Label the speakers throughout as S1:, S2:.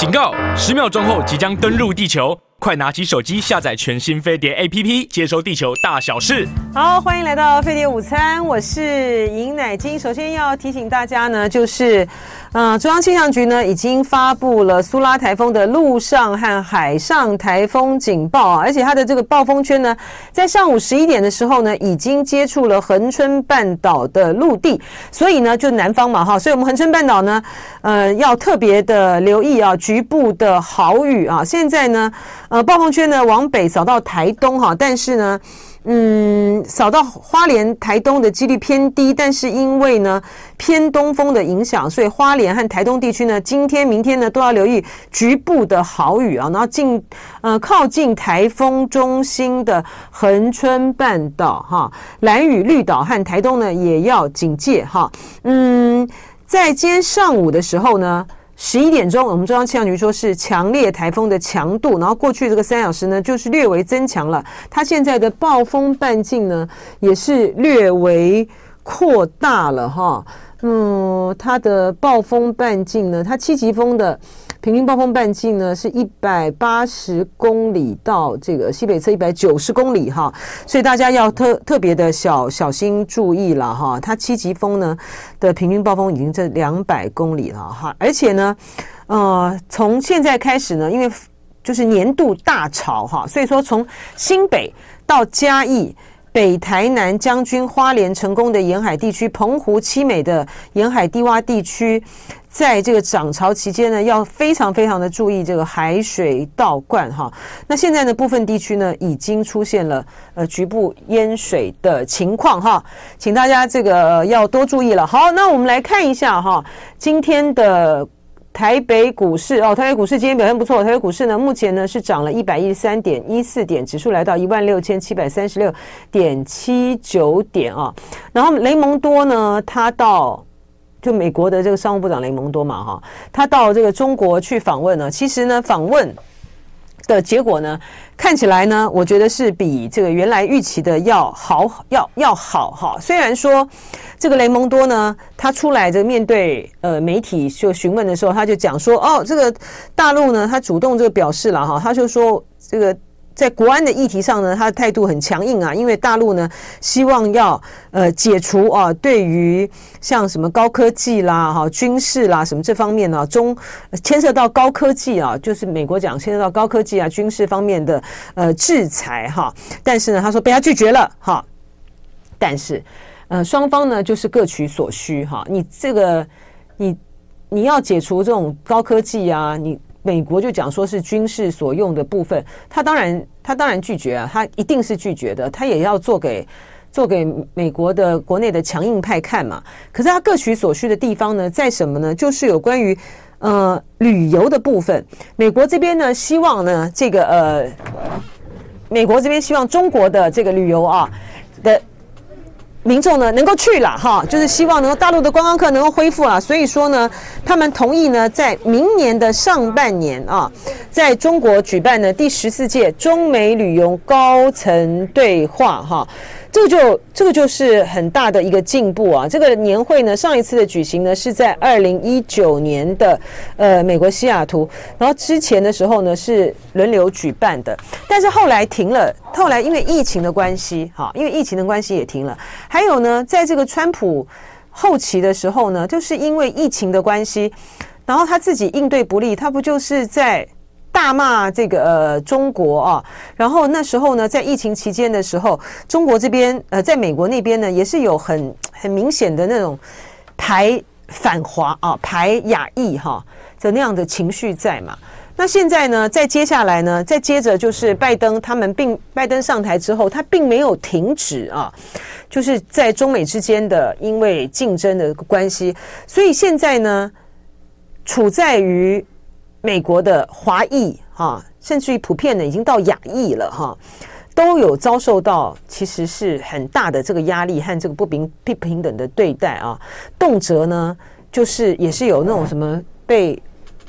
S1: 警告！十秒钟后即将登陆地球。快拿起手机下载全新飞碟 APP，接收地球大小事。
S2: 好，欢迎来到飞碟午餐，我是尹乃菁。首先要提醒大家呢，就是，呃，中央气象局呢已经发布了苏拉台风的陆上和海上台风警报啊，而且它的这个暴风圈呢，在上午十一点的时候呢，已经接触了恒春半岛的陆地，所以呢，就南方嘛哈，所以我们恒春半岛呢，呃，要特别的留意啊，局部的豪雨啊。现在呢。呃，暴风圈呢往北扫到台东哈，但是呢，嗯，扫到花莲、台东的几率偏低，但是因为呢偏东风的影响，所以花莲和台东地区呢，今天、明天呢都要留意局部的豪雨啊。然后近呃靠近台风中心的恒春半岛哈、兰屿绿岛和台东呢也要警戒哈。嗯，在今天上午的时候呢。十一点钟，我们中央气象局说是强烈台风的强度，然后过去这个三小时呢，就是略微增强了。它现在的暴风半径呢，也是略微扩大了哈。嗯，它的暴风半径呢，它七级风的。平均暴风半径呢是一百八十公里到这个西北侧一百九十公里哈，所以大家要特特别的小小心注意了哈。它七级风呢的平均暴风已经在两百公里了哈，而且呢，呃，从现在开始呢，因为就是年度大潮哈，所以说从新北到嘉义。北台南将军、花莲、成功的沿海地区，澎湖、七美的沿海低洼地区，在这个涨潮期间呢，要非常非常的注意这个海水倒灌哈。那现在呢，部分地区呢已经出现了呃局部淹水的情况哈，请大家这个要多注意了。好，那我们来看一下哈，今天的。台北股市哦，台北股市今天表现不错。台北股市呢，目前呢是涨了一百一十三点一四点，指数来到一万六千七百三十六点七九点啊。然后雷蒙多呢，他到就美国的这个商务部长雷蒙多嘛哈，他到这个中国去访问呢。其实呢，访问的结果呢，看起来呢，我觉得是比这个原来预期的要好，要要好哈。虽然说。这个雷蒙多呢，他出来这面对呃媒体就询问的时候，他就讲说，哦，这个大陆呢，他主动这个表示了哈，他就说这个在国安的议题上呢，他的态度很强硬啊，因为大陆呢希望要呃解除啊对于像什么高科技啦哈军事啦什么这方面呢中牵涉到高科技啊，就是美国讲牵涉到高科技啊军事方面的呃制裁哈，但是呢他说被他拒绝了哈，但是。呃，双方呢就是各取所需哈。你这个，你你要解除这种高科技啊，你美国就讲说是军事所用的部分，他当然他当然拒绝啊，他一定是拒绝的，他也要做给做给美国的国内的强硬派看嘛。可是他各取所需的地方呢，在什么呢？就是有关于呃旅游的部分，美国这边呢希望呢这个呃，美国这边希望中国的这个旅游啊的。民众呢能够去了哈，就是希望能够大陆的观光客能够恢复啊，所以说呢，他们同意呢，在明年的上半年啊，在中国举办的第十四届中美旅游高层对话哈。这个就这个就是很大的一个进步啊！这个年会呢，上一次的举行呢是在二零一九年的呃美国西雅图，然后之前的时候呢是轮流举办的，但是后来停了，后来因为疫情的关系，哈，因为疫情的关系也停了。还有呢，在这个川普后期的时候呢，就是因为疫情的关系，然后他自己应对不利，他不就是在。大骂这个中国啊，然后那时候呢，在疫情期间的时候，中国这边呃，在美国那边呢，也是有很很明显的那种排反华啊、排亚裔哈的那样的情绪在嘛。那现在呢，再接下来呢，再接着就是拜登他们并拜登上台之后，他并没有停止啊，就是在中美之间的因为竞争的关系，所以现在呢，处在于。美国的华裔哈，甚至于普遍的已经到亚裔了哈，都有遭受到其实是很大的这个压力和这个不平不平等的对待啊，动辄呢就是也是有那种什么被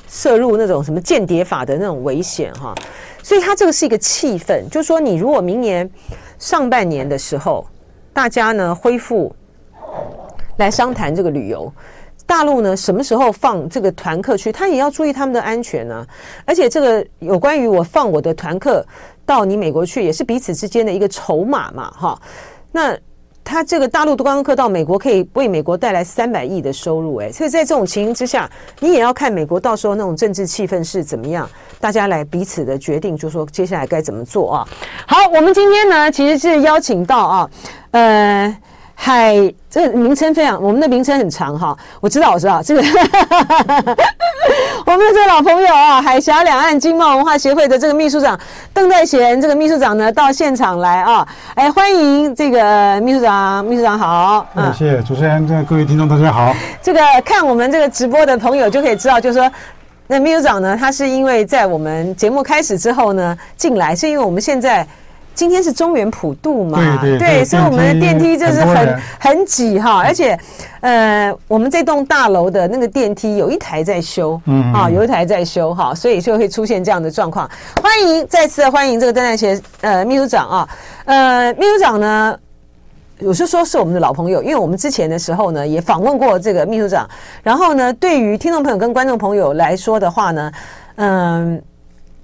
S2: 涉入那种什么间谍法的那种危险哈，所以它这个是一个气氛，就是说你如果明年上半年的时候，大家呢恢复来商谈这个旅游。大陆呢什么时候放这个团客去，他也要注意他们的安全呢、而且这个有关于我放我的团客到你美国去，也是彼此之间的一个筹码嘛，哈。那。他这个大陆的观光客到美国可以为美国带来三百亿的收入，哎，所以在这种情形之下，你也要看美国到时候那种政治气氛是怎么样，大家来彼此的决定，就说接下来该怎么做啊。好，我们今天呢其实是邀请到啊，呃。海，这个名称非常，我们的名称很长哈。我知道，我知道这个，我们的这个老朋友啊，海峡两岸经贸文化协会的这个秘书长邓在贤，这个秘书长呢到现场来啊，哎，欢迎这个秘书长，秘书长好。
S3: 嗯，谢谢主持人，这个各位听众大家好。
S2: 这个看我们这个直播的朋友就可以知道，就是说，那秘书长呢，他是因为在我们节目开始之后呢进来，是因为我们现在。今天是中原普渡嘛？
S3: 对对对，对，
S2: 所以我们的电梯就是很很，很挤哈，而且，呃，我们这栋大楼的那个电梯有一台在修，嗯啊，有一台在修哈，所以就会出现这样的状况。欢迎再次欢迎这个邓岱贤呃秘书长啊，呃秘书长呢，有时候说是我们的老朋友，因为我们之前的时候呢也访问过这个秘书长，然后呢，对于听众朋友跟观众朋友来说的话呢，嗯、呃。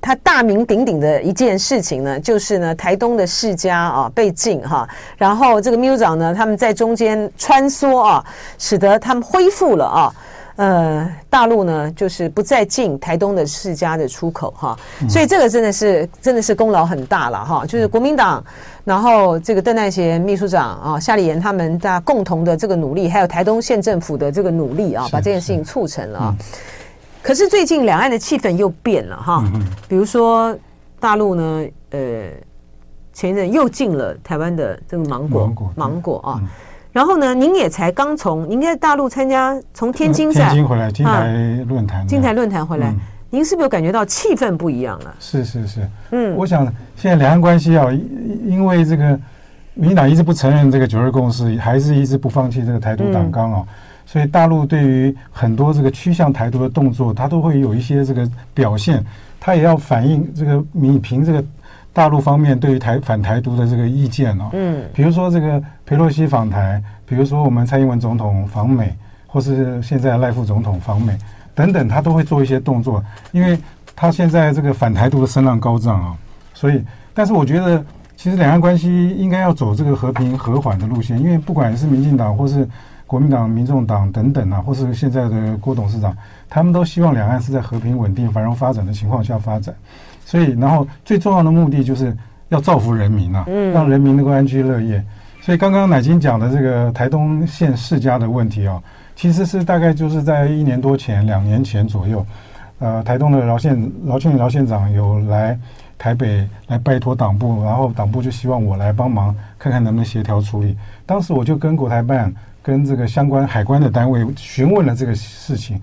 S2: 他大名鼎鼎的一件事情呢，就是呢，台东的世家啊被禁哈，然后这个秘书长呢，他们在中间穿梭啊，使得他们恢复了啊，呃，大陆呢就是不再禁台东的世家的出口哈，所以这个真的是真的是功劳很大了哈，就是国民党，然后这个邓岱贤秘书长啊，夏立言他们大家共同的这个努力，还有台东县政府的这个努力啊，把这件事情促成了啊。可是最近两岸的气氛又变了哈，比如说大陆呢，呃，前一阵又进了台湾的这个芒果，芒果，芒果啊。然后呢，您也才刚从您在大陆参加从天津站，
S3: 天津回来，金台论坛，
S2: 金台论坛回来，您是不是有感觉到气氛不一样了？
S3: 是是是，嗯，我想现在两岸关系啊，因为这个民进党一直不承认这个九二共识，还是一直不放弃这个台独党纲啊。所以大陆对于很多这个趋向台独的动作，它都会有一些这个表现，它也要反映这个弭平这个大陆方面对于台反台独的这个意见哦。嗯，比如说这个佩洛西访台，比如说我们蔡英文总统访美，或是现在赖副总统访美等等，他都会做一些动作，因为他现在这个反台独的声浪高涨啊。所以，但是我觉得其实两岸关系应该要走这个和平和缓的路线，因为不管是民进党或是。国民党、民众党等等啊，或是现在的郭董事长，他们都希望两岸是在和平、稳定、繁荣发展的情况下发展。所以，然后最重要的目的就是要造福人民啊，让人民能够安居乐业。所以，刚刚乃金讲的这个台东县世家的问题啊，其实是大概就是在一年多前、两年前左右，呃，台东的饶县饶县饶县长有来台北来拜托党部，然后党部就希望我来帮忙，看看能不能协调处理。当时我就跟国台办。跟这个相关海关的单位询问了这个事情，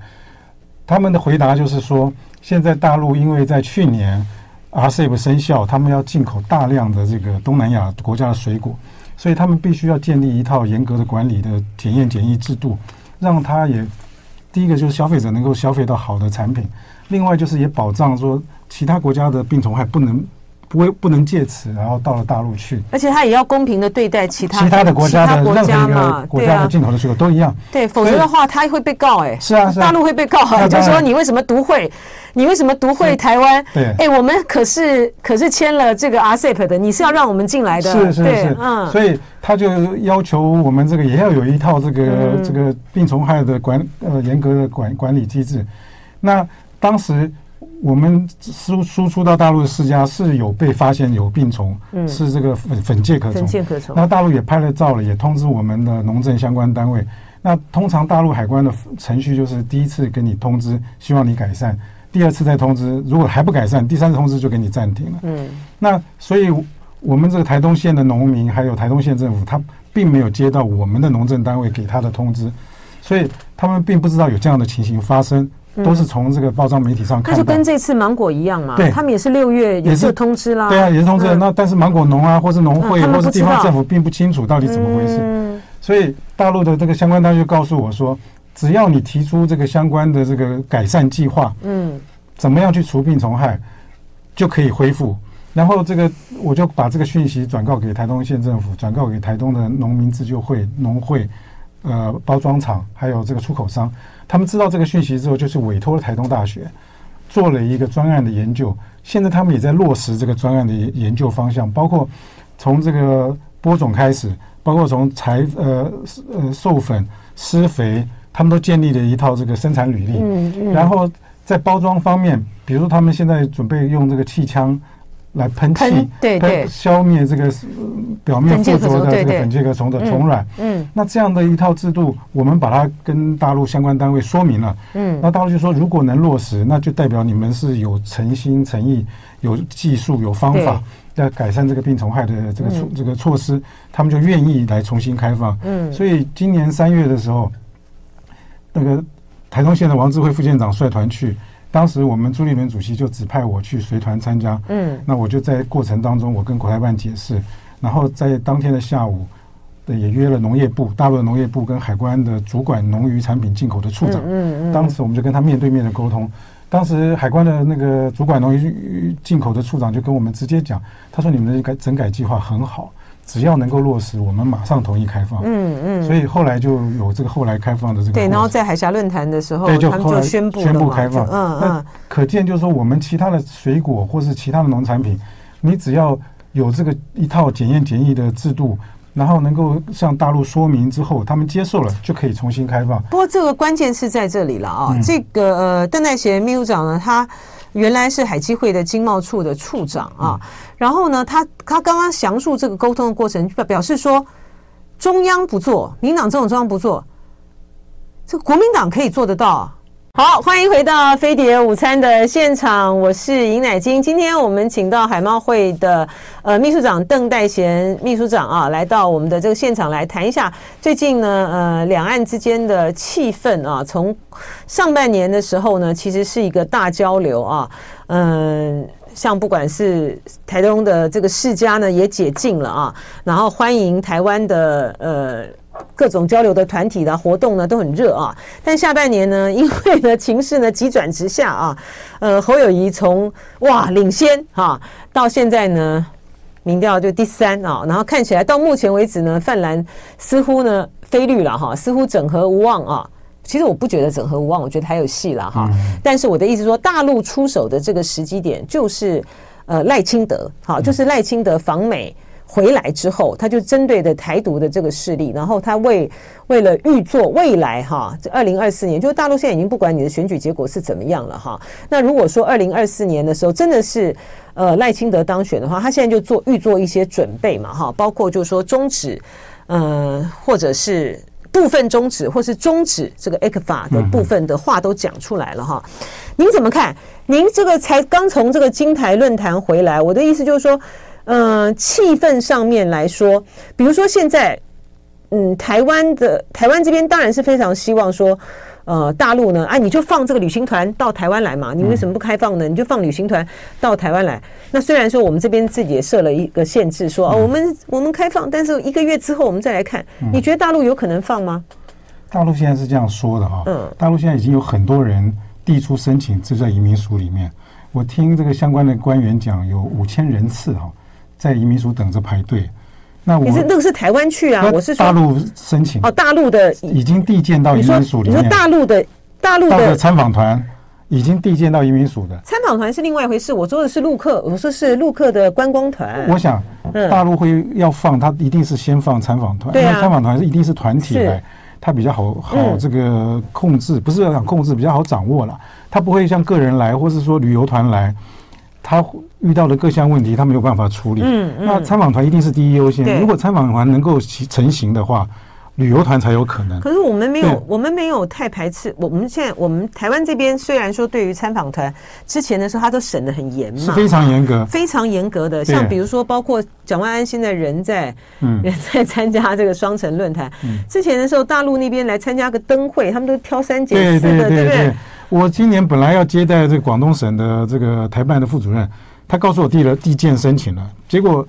S3: 他们的回答就是说，现在大陆因为在去年 RCEP 生效，他们要进口大量的这个东南亚国家的水果，所以他们必须要建立一套严格的管理的检验检疫制度，让他也第一个就是消费者能够消费到好的产品，另外就是也保障说其他国家的病虫害不能。不会不能借此，然后到了大陆去，
S2: 而且他也要公平的对待其他
S3: 其他的国家的任何一个国家的进口的水果都一样。
S2: 对，否则的话他会被告哎。
S3: 是啊，是
S2: 大陆会被告，就说你为什么独会？你为什么独会台湾？
S3: 对，
S2: 哎，我们可是可是签了这个 RCEP 的，你是要让我们进来的。
S3: 是是是，嗯，所以他就要求我们这个也要有一套这个这个病虫害的管呃严格的管管理机制。那当时。我们输输出到大陆的世家是有被发现有病虫，嗯、是这个粉粉介壳虫。粉介壳虫。那大陆也拍了照了，也通知我们的农政相关单位。那通常大陆海关的程序就是第一次给你通知，希望你改善；第二次再通知，如果还不改善，第三次通知就给你暂停了。嗯。那所以我们这个台东县的农民还有台东县政府，他并没有接到我们的农政单位给他的通知，所以他们并不知道有这样的情形发生。都是从这个报章媒体上看到，那就
S2: 跟这次芒果一样嘛。
S3: 对，
S2: 他们也是六月也是通知啦。
S3: 对啊，也是通知。那但是芒果农啊，或是农会，或是地方政府，并不清楚到底怎么回事。所以大陆的这个相关单位就告诉我说，只要你提出这个相关的这个改善计划，嗯，怎么样去除病虫害，就可以恢复。然后这个我就把这个讯息转告给台东县政府，转告给台东的农民自救会、农会。呃包装厂，还有这个出口商，他们知道这个讯息之后，就是委托了台东大学做了一个专案的研究。现在他们也在落实这个专案的研究方向，包括从这个播种开始，包括从采呃呃授粉、施肥，他们都建立了一套这个生产履历。嗯嗯。然后在包装方面，比如说他们现在准备用这个气枪。来喷气，
S2: 对对，
S3: 消灭这个表面附着的这个粉介壳虫的虫卵。嗯，那这样的一套制度，我们把它跟大陆相关单位说明了。嗯，那大陆就说，如果能落实，那就代表你们是有诚心诚意、有技术、有方法要改善这个病虫害的这个措这个措施，他们就愿意来重新开放。嗯，所以今年三月的时候，那个台东县的王志辉副县长率团去。当时我们朱立伦主席就指派我去随团参加，嗯，那我就在过程当中，我跟国台办解释，然后在当天的下午，也约了农业部、大陆的农业部跟海关的主管农渔产品进口的处长，嗯嗯，当时我们就跟他面对面的沟通，当时海关的那个主管农渔进口的处长就跟我们直接讲，他说你们的改整改计划很好。只要能够落实，我们马上同意开放。嗯嗯，所以后来就有这个后来开放的这个。
S2: 对，然后在海峡论坛的时候，对，就他们就宣布
S3: 宣布开放。嗯嗯，可见就是说，我们其他的水果或是其他的农产品，你只要有这个一套检验检疫的制度，然后能够向大陆说明之后，他们接受了，就可以重新开放。
S2: 不过这个关键是在这里了啊，嗯、这个呃，邓代贤秘书长呢，他。原来是海基会的经贸处的处长啊，然后呢，他他刚刚详述这个沟通的过程，表表示说，中央不做，民党这种中央不做，这个国民党可以做得到。好，欢迎回到飞碟午餐的现场，我是尹乃金。今天我们请到海贸会的呃秘书长邓代贤秘书长啊，来到我们的这个现场来谈一下最近呢呃两岸之间的气氛啊。从上半年的时候呢，其实是一个大交流啊，嗯、像不管是台东的这个世家呢也解禁了啊，然后欢迎台湾的呃。各种交流的团体的活动呢都很热啊，但下半年呢，因为呢情势呢急转直下啊，呃侯友谊从哇领先哈、啊、到现在呢民调就第三啊，然后看起来到目前为止呢泛蓝似乎呢非绿了哈、啊，似乎整合无望啊。其实我不觉得整合无望，我觉得还有戏了哈、啊。但是我的意思说，大陆出手的这个时机点就是呃赖清德好、啊，就是赖清德访美。回来之后，他就针对的台独的这个势力，然后他为为了预做未来哈，这二零二四年，就是大陆现在已经不管你的选举结果是怎么样了哈。那如果说二零二四年的时候真的是呃赖清德当选的话，他现在就做预做一些准备嘛哈，包括就是说终止，呃或者是部分终止，或是终止这个 ECFA 的部分的话都讲出来了哈。您怎么看？您这个才刚从这个金台论坛回来，我的意思就是说。嗯、呃，气氛上面来说，比如说现在，嗯，台湾的台湾这边当然是非常希望说，呃，大陆呢，哎、啊，你就放这个旅行团到台湾来嘛，你为什么不开放呢？你就放旅行团到台湾来。那虽然说我们这边自己也设了一个限制，说哦，我们我们开放，但是一个月之后我们再来看。你觉得大陆有可能放吗？
S3: 大陆现在是这样说的哈，嗯，大陆现在已经有很多人递出申请，就在移民署里面。我听这个相关的官员讲，有五千人次哈。在移民署等着排队，那我是
S2: 那个是台湾去啊，我是
S3: 大陆申请
S2: 哦，大陆的
S3: 已经递件到移民署里面。
S2: 你说大陆的大陆的
S3: 参访团已经递件到移民署的
S2: 参访团是另外一回事，我说的是陆客，我说是陆客的观光团。
S3: 我想大陆会要放，他一定是先放参访团，因为参访团是一定是团体来，他比较好好这个控制，不是要想控制，比较好掌握了，他不会像个人来，或是说旅游团来。他遇到的各项问题，他没有办法处理。嗯嗯，那参访团一定是第一优先。如果参访团能够成型的话，旅游团才有可能。
S2: 可是我们没有，我们没有太排斥。我们现在，我们台湾这边虽然说对于参访团之前的时候，他都审的很严嘛，
S3: 是非常严格，
S2: 非常严格的。像比如说，包括蒋万安现在人在，嗯，人在参加这个双城论坛。之前的时候，大陆那边来参加个灯会，他们都挑三拣四的，对不对？
S3: 我今年本来要接待这个广东省的这个台办的副主任，他告诉我递了递件申请了，结果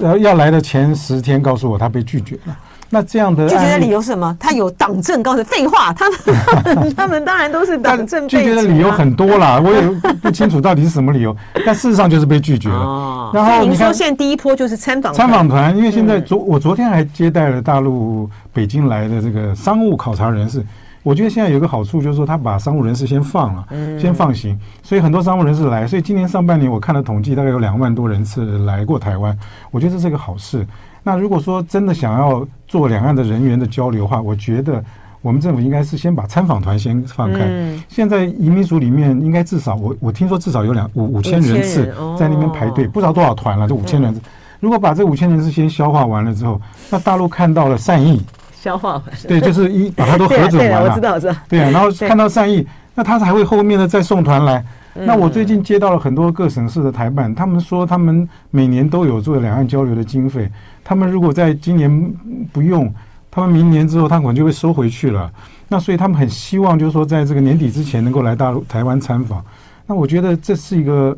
S3: 呃要来的前十天告诉我他被拒绝了，那这样的
S2: 拒绝的理由是什么？他有党政告诉废话，他们 他们当然都是党政、啊。
S3: 拒绝的理由很多啦，我也不清楚到底是什么理由，但事实上就是被拒绝了。哦、然后你说
S2: 现在第一波就是参访
S3: 参访团，因为现在昨、嗯、我昨天还接待了大陆北京来的这个商务考察人士。我觉得现在有个好处，就是说他把商务人士先放了，先放行，所以很多商务人士来，所以今年上半年我看了统计，大概有两万多人次来过台湾，我觉得这是个好事。那如果说真的想要做两岸的人员的交流的话，我觉得我们政府应该是先把参访团先放开。现在移民署里面应该至少我我听说至少有两五五千人次在那边排队，不知道多少团了，就五千人次。如果把这五千人次先消化完了之后，那大陆看到了善意。
S2: 消化
S3: 对，就是一把它都核准完了，
S2: 我知道，我知道。
S3: 对啊，然后看到善意，那他才会后面的再送团来。那我最近接到了很多各省市的台办，他们说他们每年都有做两岸交流的经费，他们如果在今年不用，他们明年之后他可能就会收回去了。那所以他们很希望，就是说在这个年底之前能够来大陆台湾参访。那我觉得这是一个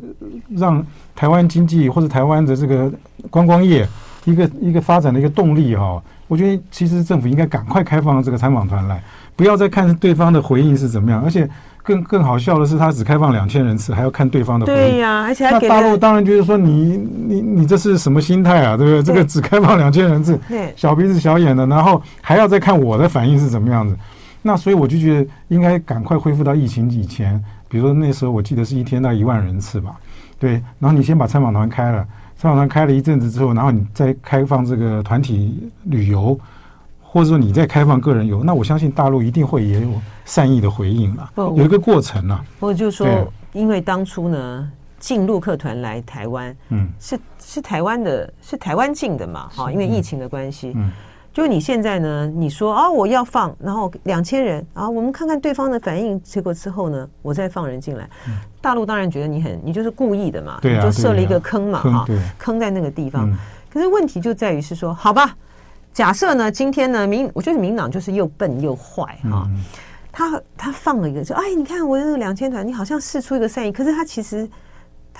S3: 让台湾经济或者台湾的这个观光业一个一个发展的一个动力哈。我觉得其实政府应该赶快开放这个参访团来，不要再看对方的回应是怎么样。而且更更好笑的是，他只开放两千人次，还要看对方的回应。
S2: 对呀、啊，而且
S3: 大陆当然觉得说你你你这是什么心态啊？对不对？这个只开放两千人次，小鼻子小眼的，然后还要再看我的反应是怎么样子。那所以我就觉得应该赶快恢复到疫情以前，比如说那时候我记得是一天到一万人次吧，对。然后你先把参访团开了。开了一阵子之后，然后你再开放这个团体旅游，或者说你再开放个人游，那我相信大陆一定会也有善意的回应了，有一个过程了。
S2: 我就说，因为当初呢，进陆客团来台湾，嗯，是是台湾的，是台湾进的嘛，哈，因为疫情的关系，嗯。就你现在呢？你说啊，我要放，然后两千人啊，我们看看对方的反应，结果之后呢，我再放人进来。嗯、大陆当然觉得你很，你就是故意的嘛，啊、你就设了一个坑嘛，哈、啊，坑在那个地方。嗯、可是问题就在于是说，好吧，假设呢，今天呢，民，我觉得民党就是又笨又坏哈，嗯、他他放了一个，说，哎，你看我这个两千团，你好像试出一个善意，可是他其实。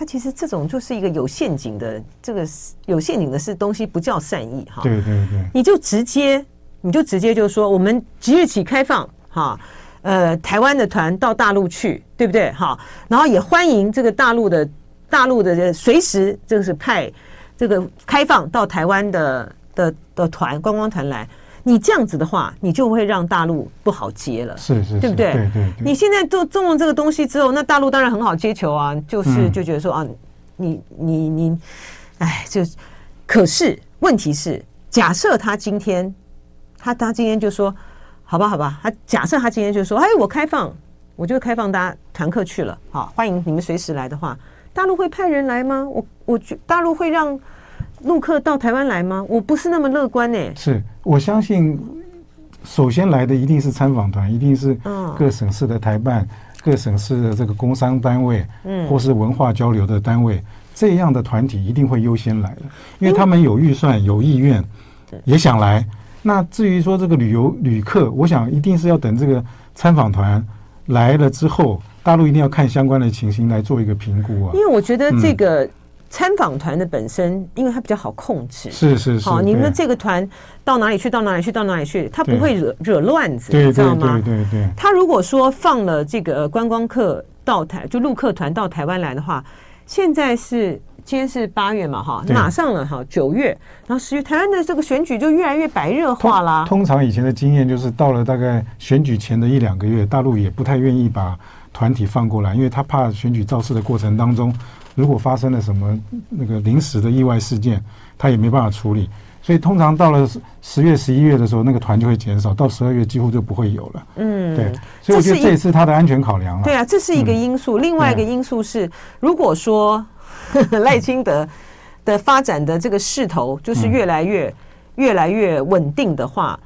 S2: 他其实这种就是一个有陷阱的，这个有陷阱的是东西不叫善意哈。
S3: 对对对，
S2: 你就直接你就直接就说我们即日起开放哈，呃，台湾的团到大陆去，对不对哈？然后也欢迎这个大陆的大陆的随时就是派这个开放到台湾的的的团观光团来。你这样子的话，你就会让大陆不好接了，
S3: 是是，
S2: 对不对？
S3: 对对。
S2: 你现在做中了这个东西之后，那大陆当然很好接球啊，就是就觉得说啊，你你你，哎，就可是问题是，假设他今天他他今天就说，好吧好吧，他假设他今天就说，哎，我开放，我就开放大家团客去了，好，欢迎你们随时来的话，大陆会派人来吗？我我觉大陆会让。陆客到台湾来吗？我不是那么乐观呢、欸。
S3: 是我相信，首先来的一定是参访团，一定是各省市的台办、各省市的这个工商单位，嗯，或是文化交流的单位，这样的团体一定会优先来的，因为他们有预算、有意愿，也想来。那至于说这个旅游旅客，我想一定是要等这个参访团来了之后，大陆一定要看相关的情形来做一个评估啊。
S2: 因为我觉得这个。参访团的本身，因为它比较好控制，
S3: 是是是。
S2: 好，你们这个团到哪里去？到哪里去？到哪里去？它不会惹惹乱子，你知道吗？
S3: 对对对。
S2: 他如果说放了这个观光客到台，就陆客团到台湾来的话，现在是今天是八月嘛，哈，马上了哈，九月，然后十月，台湾的这个选举就越来越白热化啦。
S3: 通常以前的经验就是，到了大概选举前的一两个月，大陆也不太愿意把团体放过来，因为他怕选举造势的过程当中。如果发生了什么那个临时的意外事件，他也没办法处理，所以通常到了十月、十一月的时候，那个团就会减少，到十二月几乎就不会有了。嗯，对，所以我觉得这也是他的安全考量了。
S2: 对啊，这是一个因素。嗯、另外一个因素是，如果说 赖清德的发展的这个势头就是越来越、嗯、越来越稳定的话，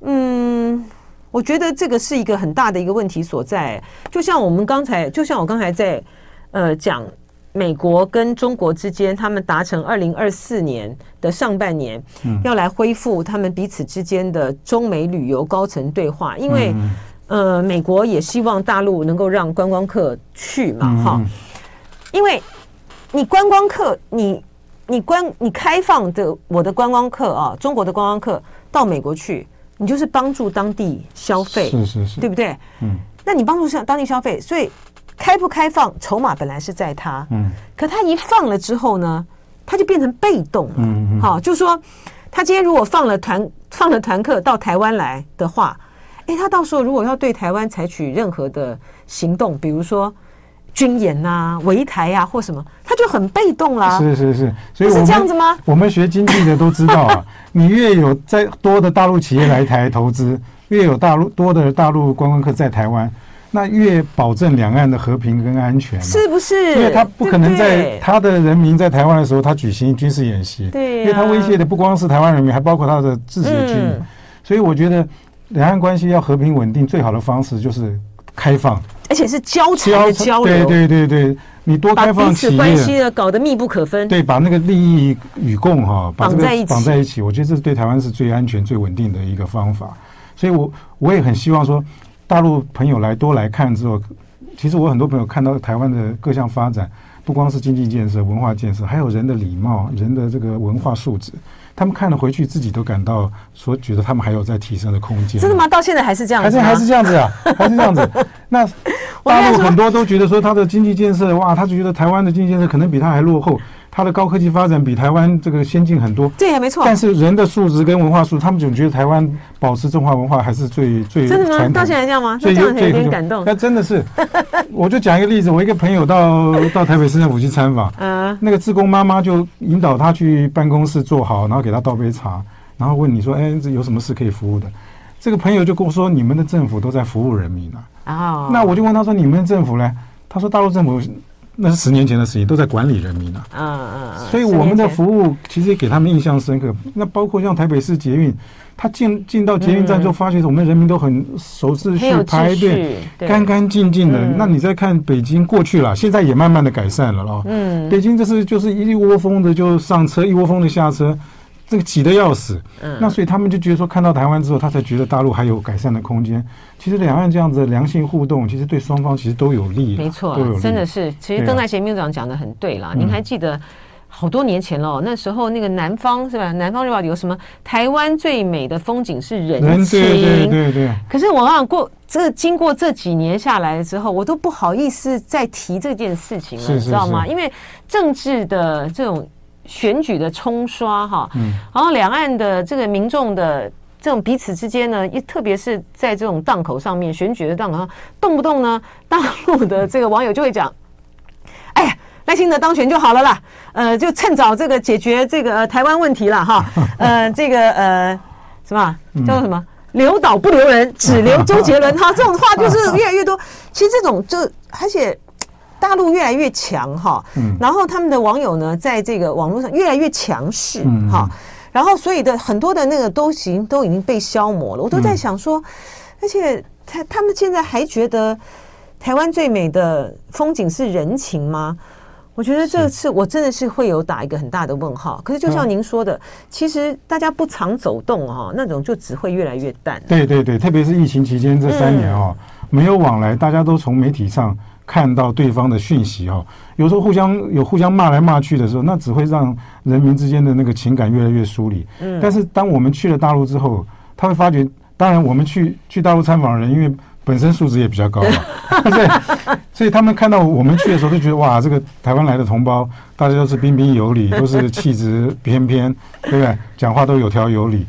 S2: 嗯，我觉得这个是一个很大的一个问题所在。就像我们刚才，就像我刚才在呃讲。美国跟中国之间，他们达成二零二四年的上半年，要来恢复他们彼此之间的中美旅游高层对话，因为呃，美国也希望大陆能够让观光客去嘛，哈，因为你观光客，你你观你开放的我的观光客啊，中国的观光客到美国去，你就是帮助当地消费，
S3: 是是是，
S2: 对不对？
S3: 嗯，
S2: 那你帮助上当地消费，所以开不开放，筹码本来是在他，
S3: 嗯，
S2: 可他一放了之后呢，他就变成被动了，
S3: 嗯嗯，
S2: 好，就说他今天如果放了团放了团客到台湾来的话，哎，他到时候如果要对台湾采取任何的行动，比如说。军演啊，围台啊，或什么，他就很被动啦。
S3: 是是是，所以我们
S2: 是这样子吗？
S3: 我们学经济的都知道啊，你越有在多的大陆企业来台投资，越有大陆多的大陆观光客在台湾，那越保证两岸的和平跟安全，
S2: 是不是？
S3: 因为他不可能在他的人民在台湾的时候，他举行军事演习，
S2: 对，
S3: 因为他威胁的不光是台湾人民，还包括他的自己的居民。所以我觉得两岸关系要和平稳定，最好的方式就是开放。
S2: 而且是交叉的交流，
S3: 对对对对，你多开放企业，
S2: 把彼此关系搞得密不可分。
S3: 对，把那个利益与共哈绑
S2: 在一起，
S3: 绑在一起，我觉得这是对台湾是最安全、最稳定的一个方法。所以我我也很希望说，大陆朋友来多来看之后，其实我很多朋友看到台湾的各项发展，不光是经济建设、文化建设，还有人的礼貌、人的这个文化素质。他们看了回去，自己都感到说，觉得他们还有在提升的空间。
S2: 真的吗？到现在还是这样子？
S3: 还是还是这样子啊？还是这样子？那大陆很多都觉得说，他的经济建设哇，他就觉得台湾的经济建设可能比他还落后，他的高科技发展比台湾这个先进很多。
S2: 对，没错。
S3: 但是人的素质跟文化素质，他们总觉得台湾保持中华文化还是最最
S2: 真的吗？到现在这样吗？所以有点感动。
S3: 那真的是，我就讲一个例子，我一个朋友到到台北市政府去参访，嗯，那个志工妈妈就引导他去办公室坐好，然后给他倒杯茶，然后问你说，哎，这有什么事可以服务的？这个朋友就跟我说，你们的政府都在服务人民啊。啊，那我就问他说，你们的政府呢？他说大陆政府那是十年前的事情，都在管理人民啊。嗯嗯嗯。所以我们的服务其实也给他们印象深刻。那包括像台北市捷运，他进进到捷运站之后，发觉我们人民都很守秩序、排队，干干净净的。那你再看北京过去了，现在也慢慢的改善了哦。嗯。北京这是就是一窝蜂的就上车，一窝蜂的下车。这个挤得要死，嗯，那所以他们就觉得说，看到台湾之后，他才觉得大陆还有改善的空间。其实两岸这样子的良性互动，其实对双方其实都有利。
S2: 没错，真的是。其实邓大贤秘书长讲的很对啦。您还记得好多年前了，那时候那个南方是吧？南方日报有什么台湾最美的风景是人情？
S3: 对对对对。
S2: 可是我想过这经过这几年下来之后，我都不好意思再提这件事情了，你知道吗？因为政治的这种。选举的冲刷哈，然后两岸的这个民众的这种彼此之间呢，一特别是在这种档口上面，选举的档口上，动不动呢，大陆的这个网友就会讲：“哎呀，耐心的当选就好了啦，呃，就趁早这个解决这个台湾问题了哈，呃，这个呃什么叫做什么？留岛不留人，只留周杰伦。哈，这种话就是越来越多。其实这种就而且。”大陆越来越强哈，嗯然后他们的网友呢，在这个网络上越来越强势哈，然后所以的很多的那个都行都已经被消磨了。我都在想说，而且他他们现在还觉得台湾最美的风景是人情吗？我觉得这次我真的是会有打一个很大的问号。可是就像您说的，其实大家不常走动哈，那种就只会越来越淡。
S3: 对对对，特别是疫情期间这三年哈，没有往来，大家都从媒体上。看到对方的讯息哈，有时候互相有互相骂来骂去的时候，那只会让人民之间的那个情感越来越疏离。嗯，但是当我们去了大陆之后，他会发觉，当然我们去去大陆参访的人，因为本身素质也比较高嘛，对，所以他们看到我们去的时候，就觉得哇，这个台湾来的同胞，大家都是彬彬有礼，都是气质翩翩，对不对？讲话都有条有理，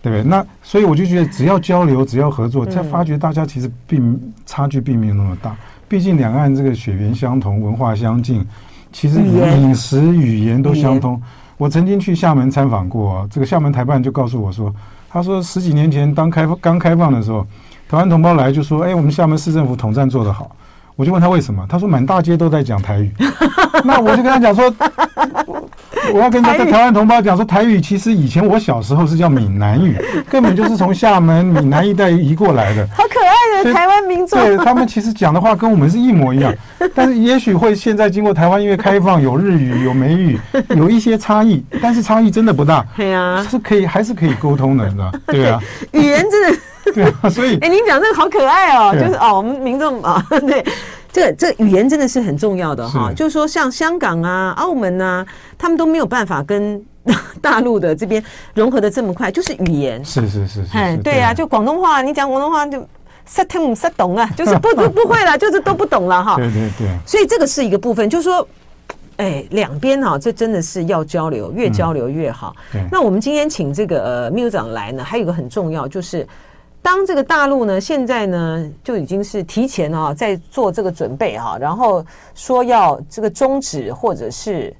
S3: 对不对？那所以我就觉得，只要交流，只要合作，才发觉大家其实并差距并没有那么大。毕竟两岸这个血缘相同，文化相近，其实饮食语言都相通。我曾经去厦门参访过，这个厦门台办就告诉我说，他说十几年前当开放刚开放的时候，台湾同胞来就说，哎，我们厦门市政府统战做得好。我就问他为什么，他说满大街都在讲台语。那我就跟他讲说，我要跟他在台湾同胞讲说，台语其实以前我小时候是叫闽南语，根本就是从厦门闽南一带移过来的。
S2: 好可爱的台湾民众，
S3: 对他们其实讲的话跟我们是一模一样，但是也许会现在经过台湾因为开放，有日语有美语，有一些差异，但是差异真的不大。对啊，是可以还是可以沟通的，你知道？对啊，
S2: 语言真的。
S3: 对啊，所以
S2: 哎，您讲这个好可爱哦，就是哦，我们民众啊，对，这个这个语言真的是很重要的哈。就是说，像香港啊、澳门啊，他们都没有办法跟 大陆的这边融合的这么快，就是语言。
S3: 是是是是，
S2: 哎，对呀、啊，就广东话，你讲广东话就识听识懂啊，就是不 不不会了，就是都不懂了哈。
S3: 对对对。
S2: 所以这个是一个部分，就是说，哎，两边哈，这真的是要交流，越交流越好。嗯、那我们今天请这个呃秘书长来呢，还有一个很重要，就是当这个大陆呢现在呢就已经是提前啊在做这个准备哈，然后说要这个终止或者是。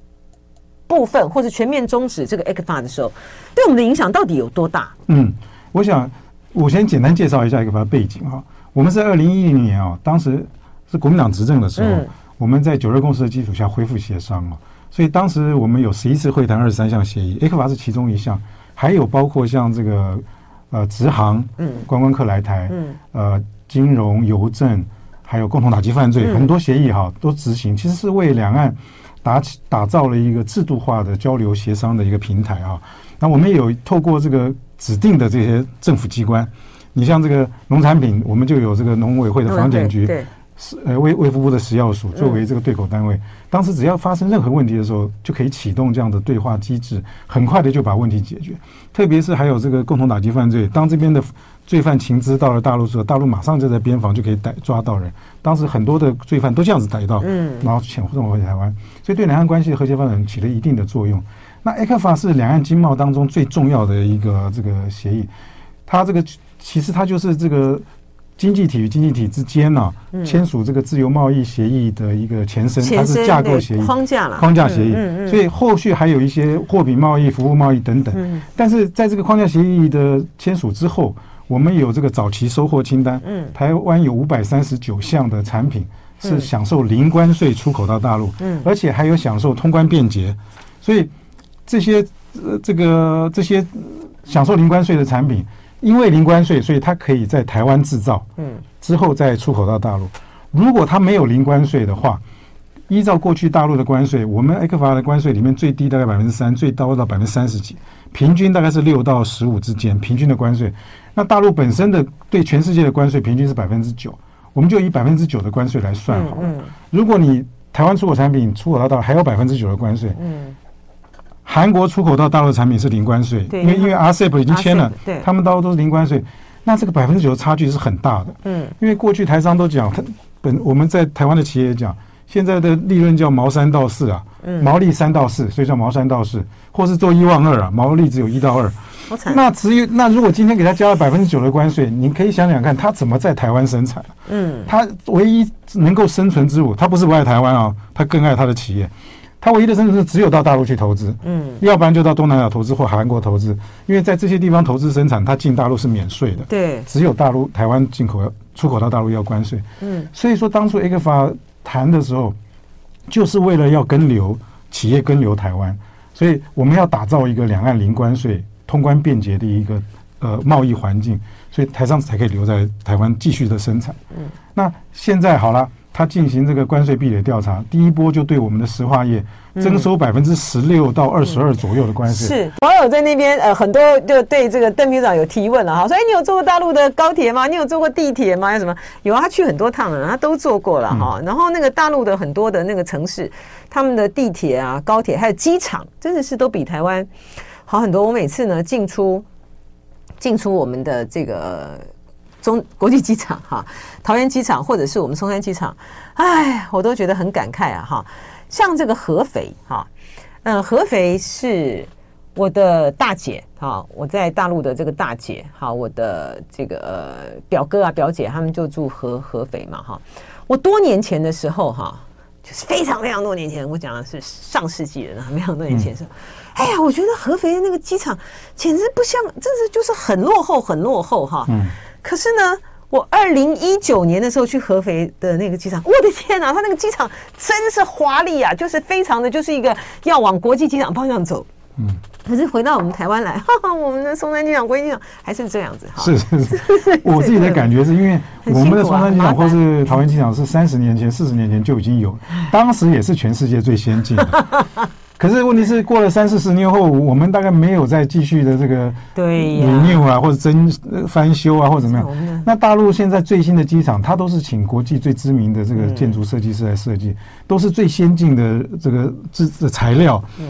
S2: 部分或者全面终止这个 ECFA 的时候，对我们的影响到底有多大？
S3: 嗯，我想我先简单介绍一下 ECFA 背景哈。我们在二零一零年啊，当时是国民党执政的时候，嗯、我们在九二共识的基础下恢复协商啊，所以当时我们有十一次会谈，二十三项协议，ECFA 是其中一项，还有包括像这个呃直航，嗯，观光客来台，嗯，呃金融、邮政，还有共同打击犯罪，嗯、很多协议哈都执行，其实是为两岸。打起打造了一个制度化的交流协商的一个平台啊，那我们也有透过这个指定的这些政府机关，你像这个农产品，我们就有这个农委会的房检局，是呃卫卫福部的食药署作为这个对口单位，当时只要发生任何问题的时候，就可以启动这样的对话机制，很快的就把问题解决。特别是还有这个共同打击犯罪，当这边的。罪犯情资到了大陆之后，大陆马上就在边防就可以逮抓到人。当时很多的罪犯都这样子逮到，嗯，然后遣送回台湾，所以对两岸关系的和谐发展起了一定的作用。那 ECFA 是两岸经贸当中最重要的一个这个协议，它这个其实它就是这个经济体与经济体之间呢、啊、签署这个自由贸易协议的一个前身，它是架构协议
S2: 框架了，
S3: 框架协议。所以后续还有一些货品贸易、服务贸易等等。但是在这个框架协议的签署之后。我们有这个早期收获清单，嗯，台湾有五百三十九项的产品是享受零关税出口到大陆，嗯，而且还有享受通关便捷，所以这些呃这个这些享受零关税的产品，因为零关税，所以它可以在台湾制造，嗯，之后再出口到大陆。如果它没有零关税的话，依照过去大陆的关税，我们 ECFA 的关税里面最低大概百分之三，最高到百分之三十几，平均大概是六到十五之间，平均的关税。那大陆本身的对全世界的关税平均是百分之九，我们就以百分之九的关税来算好如果你台湾出口产品出口到大陆还有百分之九的关税，嗯，韩国出口到大陆的产品是零关税，因为因为 RCEP 已经签了，对，他们大陆都是零关税，那这个百分之九的差距是很大的。嗯，因为过去台商都讲，他本我们在台湾的企业讲，现在的利润叫毛三到四啊，毛利三到四，所以叫毛三到四，或是做一望二啊，毛利只有一到二。那只有那如果今天给他加了百分之九的关税，你可以想想看，他怎么在台湾生产？嗯，他唯一能够生存之物，他不是不爱台湾啊，他更爱他的企业。他唯一的生存是只有到大陆去投资，嗯，要不然就到东南亚投资或韩国投资，因为在这些地方投资生产，它进大陆是免税的。对，只有大陆台湾进口出口到大陆要关税。嗯，所以说当初 ECFA 谈的时候，就是为了要跟留企业跟留台湾，所以我们要打造一个两岸零关税。通关便捷的一个呃贸易环境，所以台商才可以留在台湾继续的生产。嗯，那现在好了，他进行这个关税壁垒调查，第一波就对我们的石化业征收百分之十六到二十二左右的关税。是
S2: 网友在那边呃很多就对这个邓秘书长有提问了哈，说哎你有坐过大陆的高铁吗？你有坐过地铁吗？有什么？有啊，他去很多趟了，他都坐过了哈。然后那个大陆的很多的那个城市，他们的地铁啊、高铁还有机场，真的是都比台湾。好很多，我每次呢进出进出我们的这个中国际机场哈，桃园机场或者是我们松山机场，哎，我都觉得很感慨啊哈。像这个合肥哈，嗯，合肥是我的大姐哈，我在大陆的这个大姐哈，我的这个呃表哥啊表姐他们就住合合肥嘛哈。我多年前的时候哈，就是非常非常多年前，我讲的是上世纪的非常多年前的时候。嗯哎呀，我觉得合肥的那个机场简直不像，真是就是很落后，很落后哈。嗯。可是呢，我二零一九年的时候去合肥的那个机场，我的天哪，它那个机场真是华丽啊，就是非常的，就是一个要往国际机场方向走。嗯。可是回到我们台湾来，哈哈，我们的松山机场、国际机场还是这样子哈。是是是。我自己的感觉是因为我们的松山机场或是桃园机场是三十年前、四十年前就已经有，当时也是全世界最先进的。可是问题是，过了三四十年后，我们大概没有再继续的这个对 renew 啊，或者增翻修啊，或者怎么样。那大陆现在最新的机场，它都是请国际最知名的这个建筑设计师来设计，都是最先进的这个制的材料。嗯，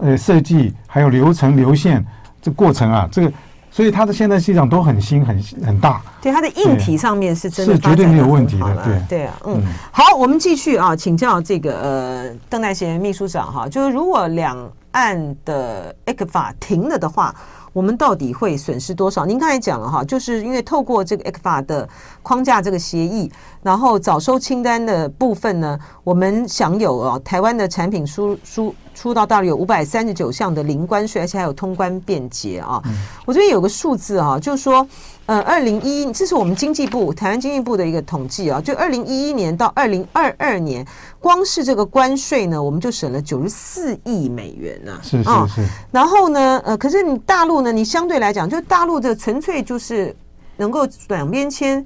S3: 呃设计，还有流程流线这过程啊，这个。所以它的现在市场都很新很很大，
S2: 对它的硬体上面是真的
S3: 是绝对没有问题的，对。
S2: 对啊，嗯，好，我们继续啊，请教这个呃邓代贤秘书长哈，就是如果两岸的 ECFA 停了的话。我们到底会损失多少？您刚才讲了哈，就是因为透过这个 ECFA 的框架这个协议，然后早收清单的部分呢，我们享有啊台湾的产品输输出到大陆有五百三十九项的零关税，而且还有通关便捷啊。我这边有个数字啊，就是说。呃，二零一一，这是我们经济部台湾经济部的一个统计啊，就二零一一年到二零二二年，光是这个关税呢，我们就省了九十四亿美元呢、啊。
S3: 是是是、
S2: 哦。然后呢，呃，可是你大陆呢，你相对来讲，就大陆的纯粹就是能够两边签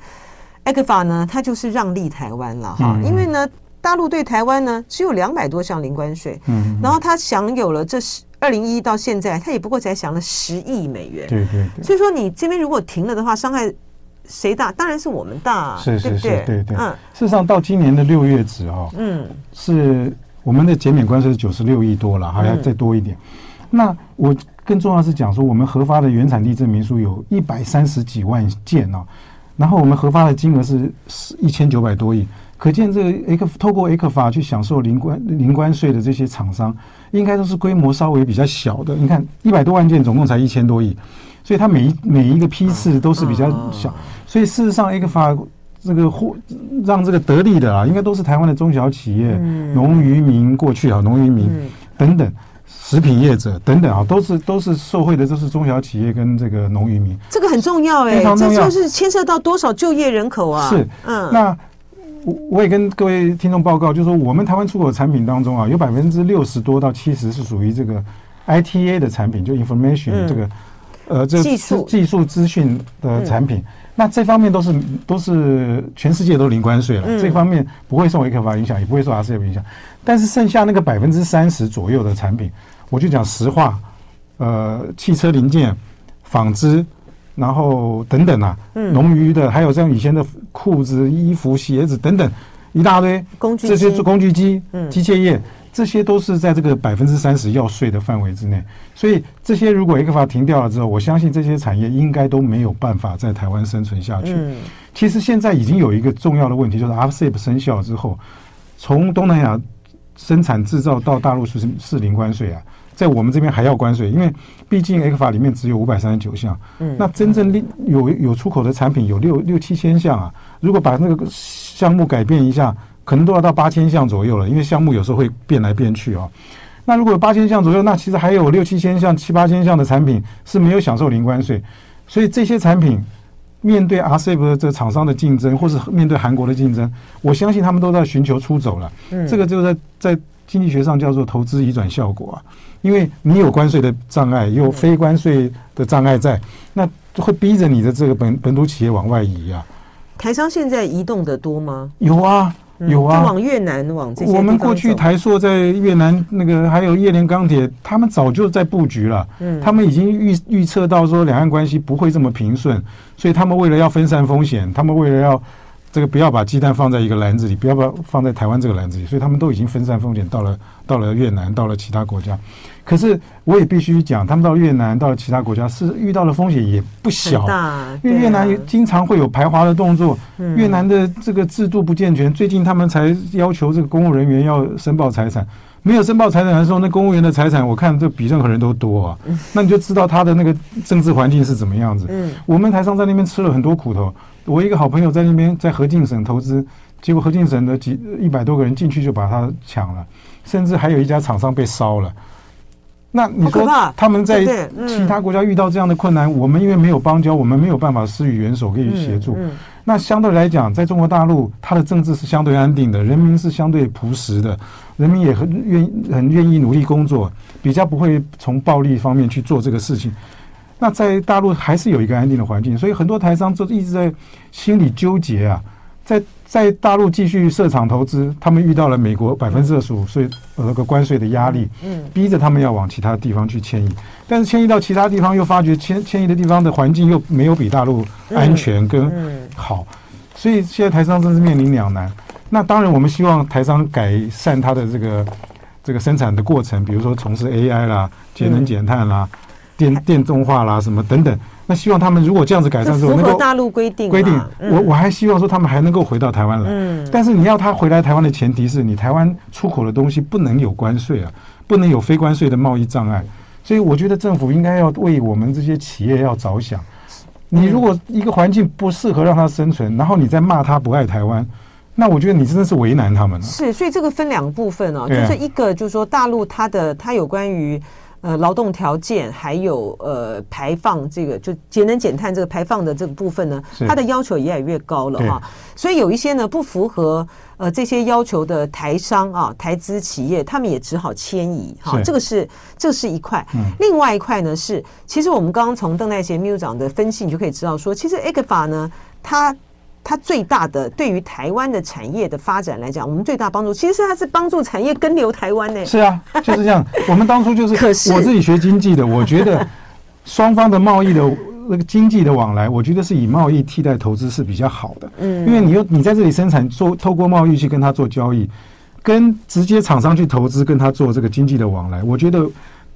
S2: ECFA 呢，它就是让利台湾了哈，嗯、因为呢，大陆对台湾呢只有两百多项零关税，嗯，然后它享有了这是。二零一一到现在，他也不过才降了十亿美元。
S3: 对对对。
S2: 所以说，你这边如果停了的话，伤害谁大？当然是我们大啊。
S3: 是是是，对对。
S2: 嗯。
S3: 事实上，到今年的六月止哦，嗯，是我们的减免关税是九十六亿多了，还要再多一点。那我更重要是讲说，我们核发的原产地证明书有一百三十几万件哦，然后我们核发的金额是是一千九百多亿。可见，这个 ECFA 透过 ECFA 去享受零关零关税的这些厂商，应该都是规模稍微比较小的。你看，一百多万件，总共才一千多亿，所以它每一每一个批次都是比较小。所以事实上，ECFA 这个获让这个得利的啊，应该都是台湾的中小企业、农渔民过去啊，农渔民等等，食品业者等等啊，都是都是受惠的，都是中小企业跟这个农渔民。
S2: 这个很重要哎，这就是牵涉到多少就业人口啊？
S3: 是，嗯，那。我我也跟各位听众报告，就是说我们台湾出口的产品当中啊，有百分之六十多到七十是属于这个 ITA 的产品，就 information 这个、嗯、呃这技术技术资讯的产品。嗯、那这方面都是都是全世界都零关税了，嗯、这方面不会受 ECFA 影响，也不会受 RCEP 影响。但是剩下那个百分之三十左右的产品，我就讲实话，呃，汽车零件、纺织。然后等等啊，农渔的，还有像以前的裤子、衣服、鞋子等等，一大堆工具，这些做工具机、机械业，这些都是在这个百分之三十要税的范围之内。所以这些如果 ECFA 停掉了之后，我相信这些产业应该都没有办法在台湾生存下去。其实现在已经有一个重要的问题，就是 RCEP 生效之后，从东南亚生产制造到大陆是是零关税啊。在我们这边还要关税，因为毕竟 ECFA 里面只有五百三十九项，嗯，那真正有有出口的产品有六六七千项啊。如果把那个项目改变一下，可能都要到八千项左右了，因为项目有时候会变来变去啊。那如果有八千项左右，那其实还有六七千项、七八千项的产品是没有享受零关税，所以这些产品面对 RCEP 的这个厂商的竞争，或是面对韩国的竞争，我相信他们都在寻求出走了。嗯，这个就在在经济学上叫做投资移转效果啊。因为你有关税的障碍，有非关税的障碍在，那会逼着你的这个本本土企业往外移啊。
S2: 台商现在移动的多吗？
S3: 有啊，有啊，
S2: 就往越南往这些。
S3: 我们过去台塑在越南那个，还有叶联钢铁，他们早就在布局了。嗯，他们已经预预测到说两岸关系不会这么平顺，所以他们为了要分散风险，他们为了要。这个不要把鸡蛋放在一个篮子里，不要把放在台湾这个篮子里，所以他们都已经分散风险到了到了越南，到了其他国家。可是我也必须讲，他们到越南，到了其他国家是遇到的风险也不小，因为越南经常会有排华的动作。越南的这个制度不健全，最近他们才要求这个公务人员要申报财产，没有申报财产的时候，那公务员的财产我看这比任何人都多啊。那你就知道他的那个政治环境是怎么样子。我们台商在那边吃了很多苦头。我一个好朋友在那边在河静省投资，结果河静省的几一百多个人进去就把他抢了，甚至还有一家厂商被烧了。那你说他们在其他国家遇到这样的困难，我们因为没有邦交，我们没有办法施予援手给予协助。那相对来讲，在中国大陆，他的政治是相对安定的，人民是相对朴实的，人民也很愿意很愿意努力工作，比较不会从暴力方面去做这个事情。那在大陆还是有一个安定的环境，所以很多台商就一直在心里纠结啊，在在大陆继续设厂投资，他们遇到了美国百分之二十五税那个关税的压力，嗯，逼着他们要往其他地方去迁移，但是迁移到其他地方又发觉迁迁移的地方的环境又没有比大陆安全跟好，所以现在台商真是面临两难。那当然，我们希望台商改善他的这个。这个生产的过程，比如说从事 AI 啦、节能减碳啦、电电动化啦什么等等。那希望他们如果这样子改善之后，能够
S2: 大陆规定
S3: 规定，我我还希望说他们还能够回到台湾来。嗯，但是你要他回来台湾的前提是你台湾出口的东西不能有关税啊，不能有非关税的贸易障碍。所以我觉得政府应该要为我们这些企业要着想。你如果一个环境不适合让它生存，然后你再骂他不爱台湾，那我觉得你真的是为难他们了。
S2: 是，所以这个分两部分哦，就是一个就是说大陆它的它有关于。呃，劳动条件还有呃排放这个就节能减碳这个排放的这个部分呢，它的要求也越来越高了哈。所以有一些呢不符合呃这些要求的台商啊台资企业，他们也只好迁移哈。这个是这是一块。另外一块呢是，其实我们刚刚从邓代贤秘书长的分析，你就可以知道说，其实 ECFA 呢，它。它最大的对于台湾的产业的发展来讲，我们最大帮助其实它是帮助产业跟留台湾呢。
S3: 是啊，就是这样。我们当初就是，我自己学经济的，我觉得双方的贸易的那个经济的往来，我觉得是以贸易替代投资是比较好的。嗯，因为你又你在这里生产做，透过贸易去跟他做交易，跟直接厂商去投资跟他做这个经济的往来，我觉得。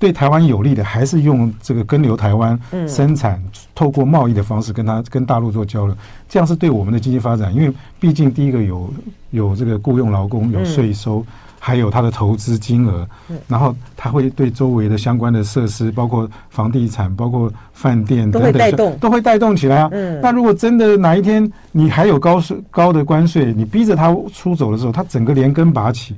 S3: 对台湾有利的，还是用这个跟留台湾生产，透过贸易的方式跟他跟大陆做交流，这样是对我们的经济发展。因为毕竟第一个有有这个雇佣劳工，有税收，还有他的投资金额，然后他会对周围的相关的设施，包括房地产，包括饭店等等，都会带动，都会带动起来啊。那如果真的哪一天你还有高税高的关税，你逼着他出走的时候，他整个连根拔起。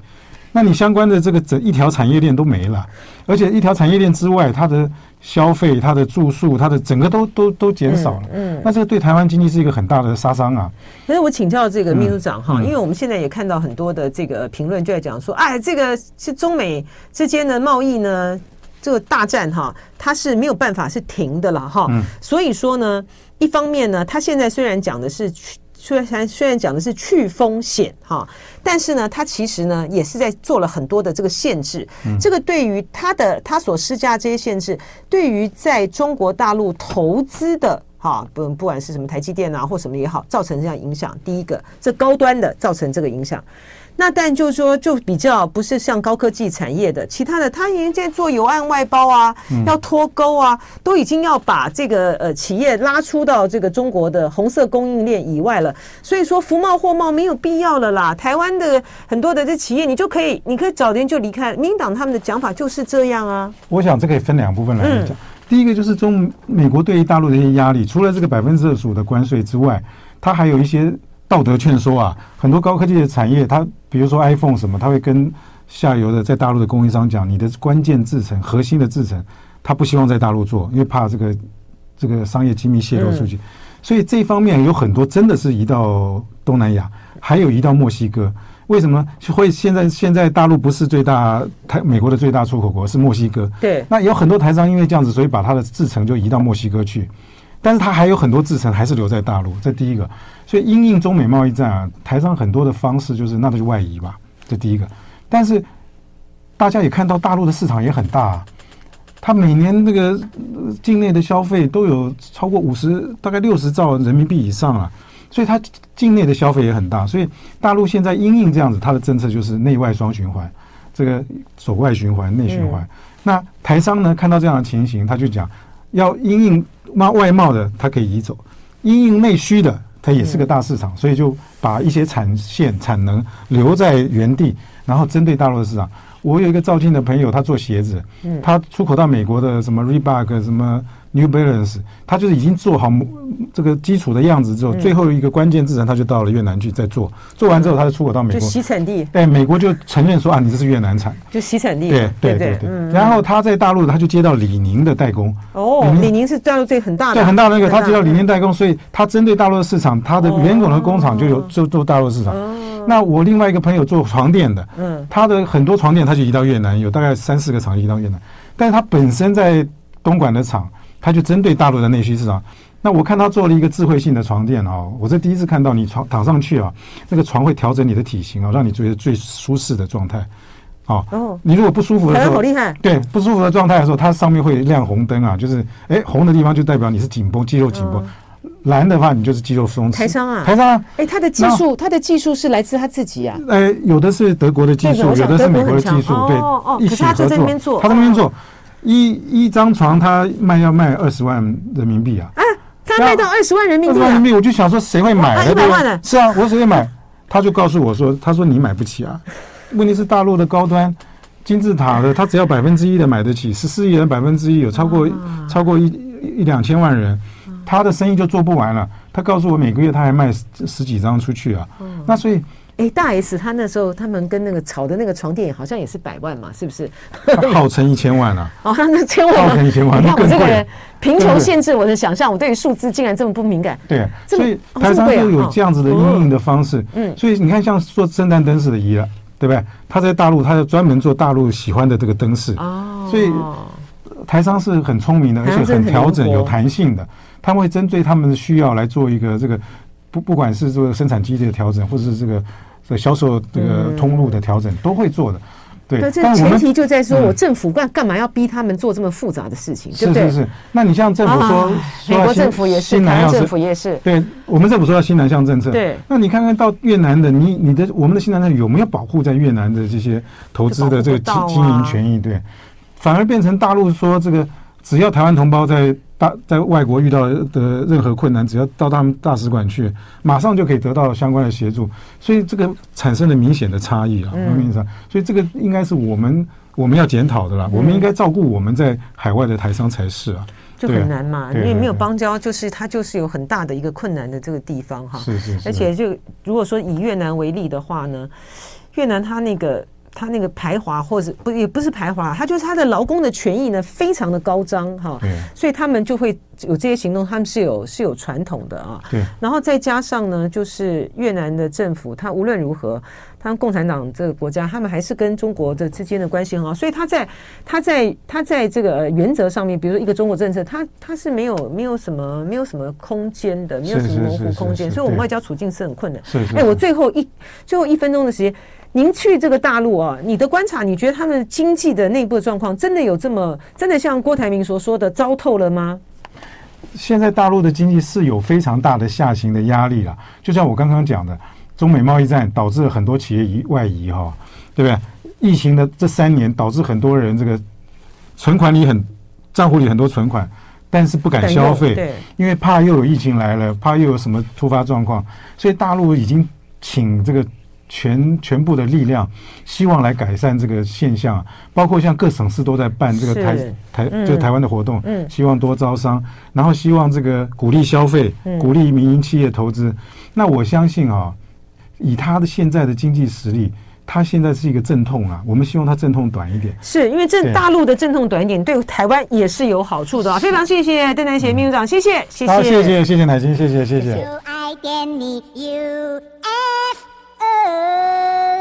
S3: 那你相关的这个整一条产业链都没了，而且一条产业链之外，它的消费、它的住宿、它的整个都都都减少了。嗯，那这个对台湾经济是一个很大的杀伤啊。
S2: 可是我请教这个秘书长哈，因为我们现在也看到很多的这个评论就在讲说，哎，这个是中美之间的贸易呢，这个大战哈，它是没有办法是停的了哈。嗯，所以说呢，一方面呢，它现在虽然讲的是。虽然虽然讲的是去风险哈，但是呢，它其实呢也是在做了很多的这个限制。这个对于它的它所施加这些限制，对于在中国大陆投资的哈，不不管是什么台积电啊或什么也好，造成这样影响。第一个，这高端的造成这个影响。那但就是说，就比较不是像高科技产业的，其他的他已经在做友岸外包啊，要脱钩啊，都已经要把这个呃企业拉出到这个中国的红色供应链以外了。所以说，服贸货贸没有必要了啦。台湾的很多的这企业，你就可以，你可以早点就离开。民进党他们的讲法就是这样啊。
S3: 我想这可以分两部分来讲。第一个就是中美国对于大陆的一些压力，除了这个百分之二十五的关税之外，它还有一些。道德劝说啊，很多高科技的产业，它比如说 iPhone 什么，它会跟下游的在大陆的供应商讲，你的关键制程、核心的制程，它不希望在大陆做，因为怕这个这个商业机密泄露出去。所以这一方面有很多真的是移到东南亚，还有移到墨西哥。为什么会现在现在大陆不是最大台美国的最大出口国是墨西哥？对，那有很多台商因为这样子，所以把它的制程就移到墨西哥去。但是它还有很多制程还是留在大陆，这第一个。所以因应中美贸易战啊，台商很多的方式就是那就外移吧，这第一个。但是大家也看到大陆的市场也很大啊，它每年那个境内的消费都有超过五十，大概六十兆人民币以上啊，所以它境内的消费也很大。所以大陆现在因应这样子，它的政策就是内外双循环，这个走外循环、内循环。那台商呢，看到这样的情形，他就讲要因应。那外贸的，它可以移走；因应内需的，它也是个大市场，所以就把一些产线、产能留在原地，然后针对大陆的市场。我有一个肇庆的朋友，他做鞋子，他出口到美国的什么 Reebok 什么。New Balance，它就是已经做好这个基础的样子之后，最后一个关键制程，它就到了越南去再做。做完之后，它就出口到美国。就
S2: 洗产地。
S3: 对，美国就承认说啊，你这是越南产。
S2: 就洗产地。
S3: 对对对对。然后他在大陆，他就接到李宁的代工。
S2: 哦，李宁是大陆最很大的。
S3: 对，很大的那个，他接到李宁代工，所以他针对大陆的市场，他的原有的工厂就有就做大陆市场。那我另外一个朋友做床垫的，嗯，他的很多床垫他就移到越南，有大概三四个厂移到越南，但是他本身在东莞的厂。他就针对大陆的内需市场，那我看他做了一个智慧性的床垫啊，我这第一次看到你床躺上去啊，那个床会调整你的体型啊，让你觉得最舒适的状态，啊，你如果不舒服的时候，
S2: 好厉害，
S3: 对，不舒服的状态的时候，它上面会亮红灯啊，就是哎红的地方就代表你是紧绷，肌肉紧绷，蓝的话，你就是肌肉松弛。
S2: 台商啊，
S3: 台商啊，
S2: 哎，他的技术，他的技术是来自他自己啊。
S3: 呃，有的是德国的技术，有的是美国的技术，对，一起合作。他在那边做，他在那边做，一一张床他卖要卖二十万人民币啊。
S2: 啊，他卖到二十万人民币。二十万
S3: 人民币，我就想说谁会买？
S2: 一百万呢？
S3: 是啊，我谁会买？他就告诉我说，他说你买不起啊。问题是大陆的高端金字塔的，他只要百分之一的买得起，十四亿人百分之一有超过超过一一两千万人。他的生意就做不完了。他告诉我，每个月他还卖十十几张出去啊。嗯、那所以，
S2: 哎，大 S 他那时候他们跟那个炒的那个床垫好像也是百万嘛，是不是？
S3: 号称一千万啊。
S2: 哦，那千万。
S3: 号称一千万，
S2: 你看我这个人贫穷限制我的想象，我对于数字竟然这么不敏感。
S3: 对，所以台商就有这样子的因应的方式。嗯。所以你看，像做圣诞灯饰的仪了，对不对？他在大陆，他就专门做大陆喜欢的这个灯饰。哦。所以台商是很聪明的，而且很调整、有弹性的。他们会针对他们的需要来做一个这个不不管是这个生产基地的调整，或者是这个这个销售这个通路的调整，都会做的。对，
S2: 这前提就在说我政府干干嘛要逼他们做这么复杂的事情？对不对？
S3: 是是是。那你像政府说，
S2: 美国政府也是，台湾政府也是。
S3: 对，我们政府说要新南向政策。对。那你看看到越南的，你你的我们的新南向有没有保护在越南的这些投资的这个经经营权益？对，反而变成大陆说这个只要台湾同胞在。大在外国遇到的任何困难，只要到他们大使馆去，马上就可以得到相关的协助，所以这个产生了明显的差异啊，明显差。所以这个应该是我们我们要检讨的啦，我们应该照顾我们在海外的台商才是啊。
S2: 就很难嘛，因为没有邦交，就是它就是有很大的一个困难的这个地方哈。是是是。而且就如果说以越南为例的话呢，越南它那个。他那个排华，或者不也不是排华，他就是他的劳工的权益呢，非常的高涨哈，对所以他们就会有这些行动，他们是有是有传统的啊。对，然后再加上呢，就是越南的政府，他无论如何，他们共产党这个国家，他们还是跟中国的之间的关系很好，所以他在他在他在这个原则上面，比如说一个中国政策，他他是没有没有什么没有什么空间的，没有什么模糊空间，所以我们外交处境是很困难。是是。哎，我最后一最后一分钟的时间。您去这个大陆啊，你的观察，你觉得他们经济的内部的状况真的有这么真的像郭台铭所说的糟透了吗？
S3: 现在大陆的经济是有非常大的下行的压力了，就像我刚刚讲的，中美贸易战导致了很多企业移外移哈，对不对？疫情的这三年导致很多人这个存款里很账户里很多存款，但是不敢消费，对，因为怕又有疫情来了，怕又有什么突发状况，所以大陆已经请这个。全全部的力量，希望来改善这个现象，包括像各省市都在办这个台台这个台湾的活动，嗯，希望多招商，然后希望这个鼓励消费，嗯、鼓励民营企业投资。那我相信啊，以他的现在的经济实力，他现在是一个阵痛啊，我们希望他阵痛短一点，
S2: 是因为这大陆的阵痛短一点，对台湾也是有好处的啊。非常谢谢邓南贤秘书长，谢谢谢谢，
S3: 好谢谢谢谢乃菁，谢谢谢谢。oh.